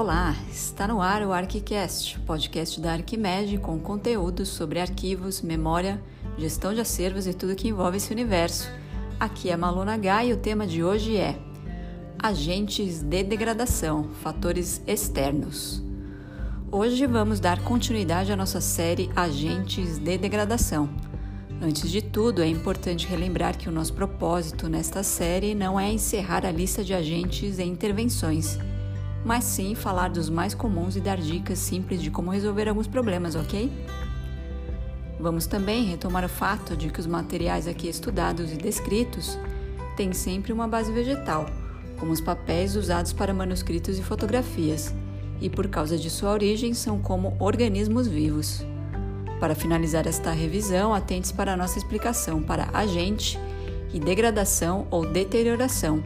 Olá, está no ar o ArchiCast, podcast da Arquimed com conteúdos sobre arquivos, memória, gestão de acervos e tudo que envolve esse universo. Aqui é Maluna H e o tema de hoje é Agentes de degradação, fatores externos. Hoje vamos dar continuidade à nossa série Agentes de degradação. Antes de tudo, é importante relembrar que o nosso propósito nesta série não é encerrar a lista de agentes e intervenções mas sim falar dos mais comuns e dar dicas simples de como resolver alguns problemas, ok? Vamos também retomar o fato de que os materiais aqui estudados e descritos têm sempre uma base vegetal, como os papéis usados para manuscritos e fotografias, e por causa de sua origem são como organismos vivos. Para finalizar esta revisão, atente-se para a nossa explicação para agente e degradação ou deterioração.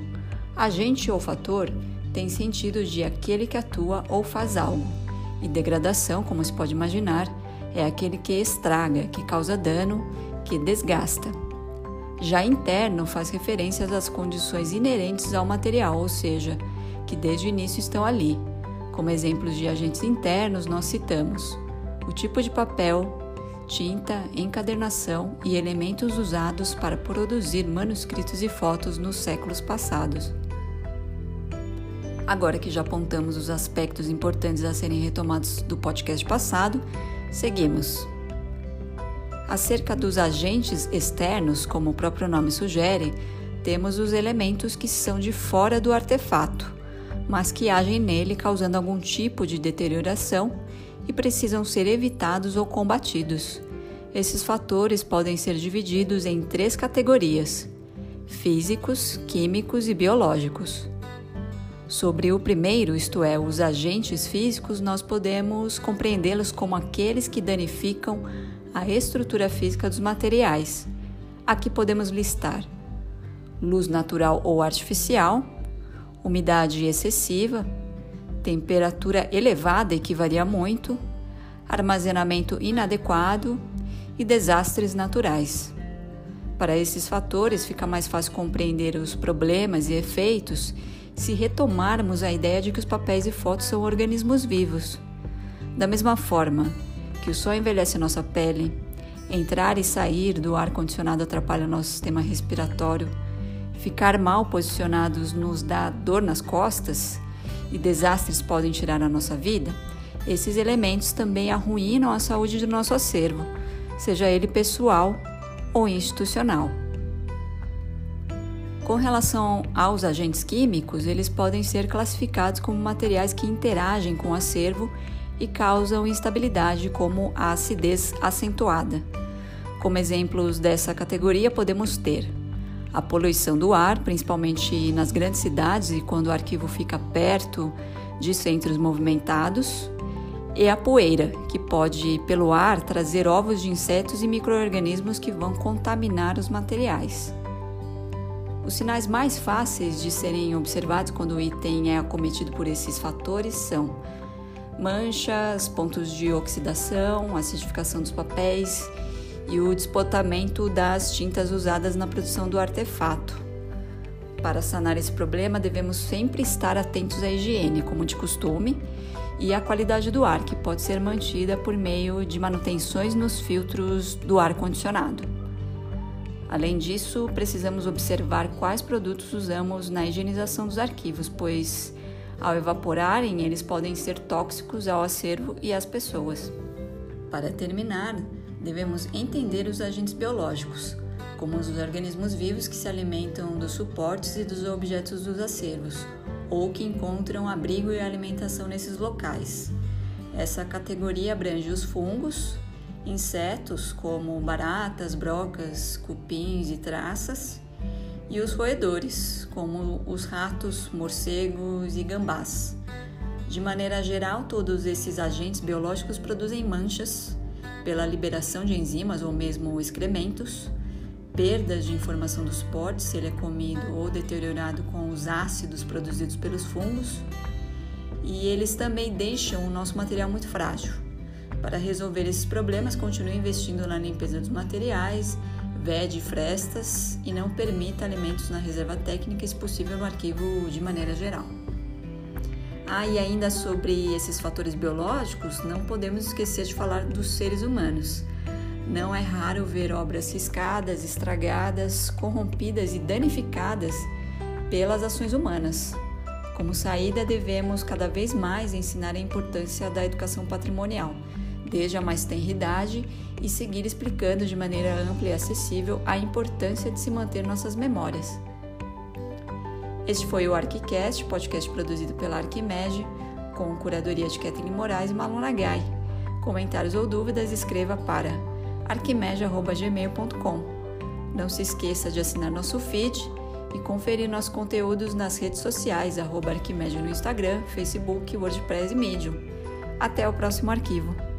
Agente ou fator tem sentido de aquele que atua ou faz algo, e degradação, como se pode imaginar, é aquele que estraga, que causa dano, que desgasta. Já interno faz referências às condições inerentes ao material, ou seja, que desde o início estão ali. Como exemplos de agentes internos, nós citamos o tipo de papel, tinta, encadernação e elementos usados para produzir manuscritos e fotos nos séculos passados. Agora que já apontamos os aspectos importantes a serem retomados do podcast passado, seguimos. Acerca dos agentes externos, como o próprio nome sugere, temos os elementos que são de fora do artefato, mas que agem nele causando algum tipo de deterioração e precisam ser evitados ou combatidos. Esses fatores podem ser divididos em três categorias: físicos, químicos e biológicos. Sobre o primeiro, isto é, os agentes físicos, nós podemos compreendê-los como aqueles que danificam a estrutura física dos materiais. Aqui podemos listar luz natural ou artificial, umidade excessiva, temperatura elevada e que varia muito, armazenamento inadequado e desastres naturais. Para esses fatores, fica mais fácil compreender os problemas e efeitos se retomarmos a ideia de que os papéis e fotos são organismos vivos. Da mesma forma que o sol envelhece nossa pele, entrar e sair do ar condicionado atrapalha nosso sistema respiratório, ficar mal posicionados nos dá dor nas costas e desastres podem tirar a nossa vida, esses elementos também arruinam a saúde do nosso acervo, seja ele pessoal ou institucional. Com relação aos agentes químicos, eles podem ser classificados como materiais que interagem com o acervo e causam instabilidade, como a acidez acentuada. Como exemplos dessa categoria, podemos ter a poluição do ar, principalmente nas grandes cidades e quando o arquivo fica perto de centros movimentados, e a poeira, que pode, pelo ar, trazer ovos de insetos e microorganismos que vão contaminar os materiais. Os sinais mais fáceis de serem observados quando o item é acometido por esses fatores são manchas, pontos de oxidação, acidificação dos papéis e o despotamento das tintas usadas na produção do artefato. Para sanar esse problema, devemos sempre estar atentos à higiene, como de costume, e à qualidade do ar, que pode ser mantida por meio de manutenções nos filtros do ar condicionado. Além disso, precisamos observar quais produtos usamos na higienização dos arquivos, pois, ao evaporarem, eles podem ser tóxicos ao acervo e às pessoas. Para terminar, devemos entender os agentes biológicos, como os organismos vivos que se alimentam dos suportes e dos objetos dos acervos, ou que encontram abrigo e alimentação nesses locais. Essa categoria abrange os fungos, insetos como baratas, brocas, cupins e traças, e os roedores, como os ratos, morcegos e gambás. De maneira geral, todos esses agentes biológicos produzem manchas pela liberação de enzimas ou mesmo excrementos, perdas de informação dos potes, se ele é comido ou deteriorado com os ácidos produzidos pelos fungos, e eles também deixam o nosso material muito frágil. Para resolver esses problemas, continue investindo na limpeza dos materiais, vede frestas e não permita alimentos na reserva técnica se possível, no arquivo de maneira geral. Ah, e ainda sobre esses fatores biológicos, não podemos esquecer de falar dos seres humanos. Não é raro ver obras riscadas, estragadas, corrompidas e danificadas pelas ações humanas. Como saída, devemos cada vez mais ensinar a importância da educação patrimonial, desde a mais tenra idade, e seguir explicando de maneira ampla e acessível a importância de se manter nossas memórias. Este foi o ArquiCast, podcast produzido pela Arquimed, com curadoria de Kathleen Moraes e Malon Nagai. Comentários ou dúvidas, escreva para arquimed.gmail.com. Não se esqueça de assinar nosso feed e conferir nossos conteúdos nas redes sociais, arroba no Instagram, Facebook, WordPress e Medium. Até o próximo arquivo.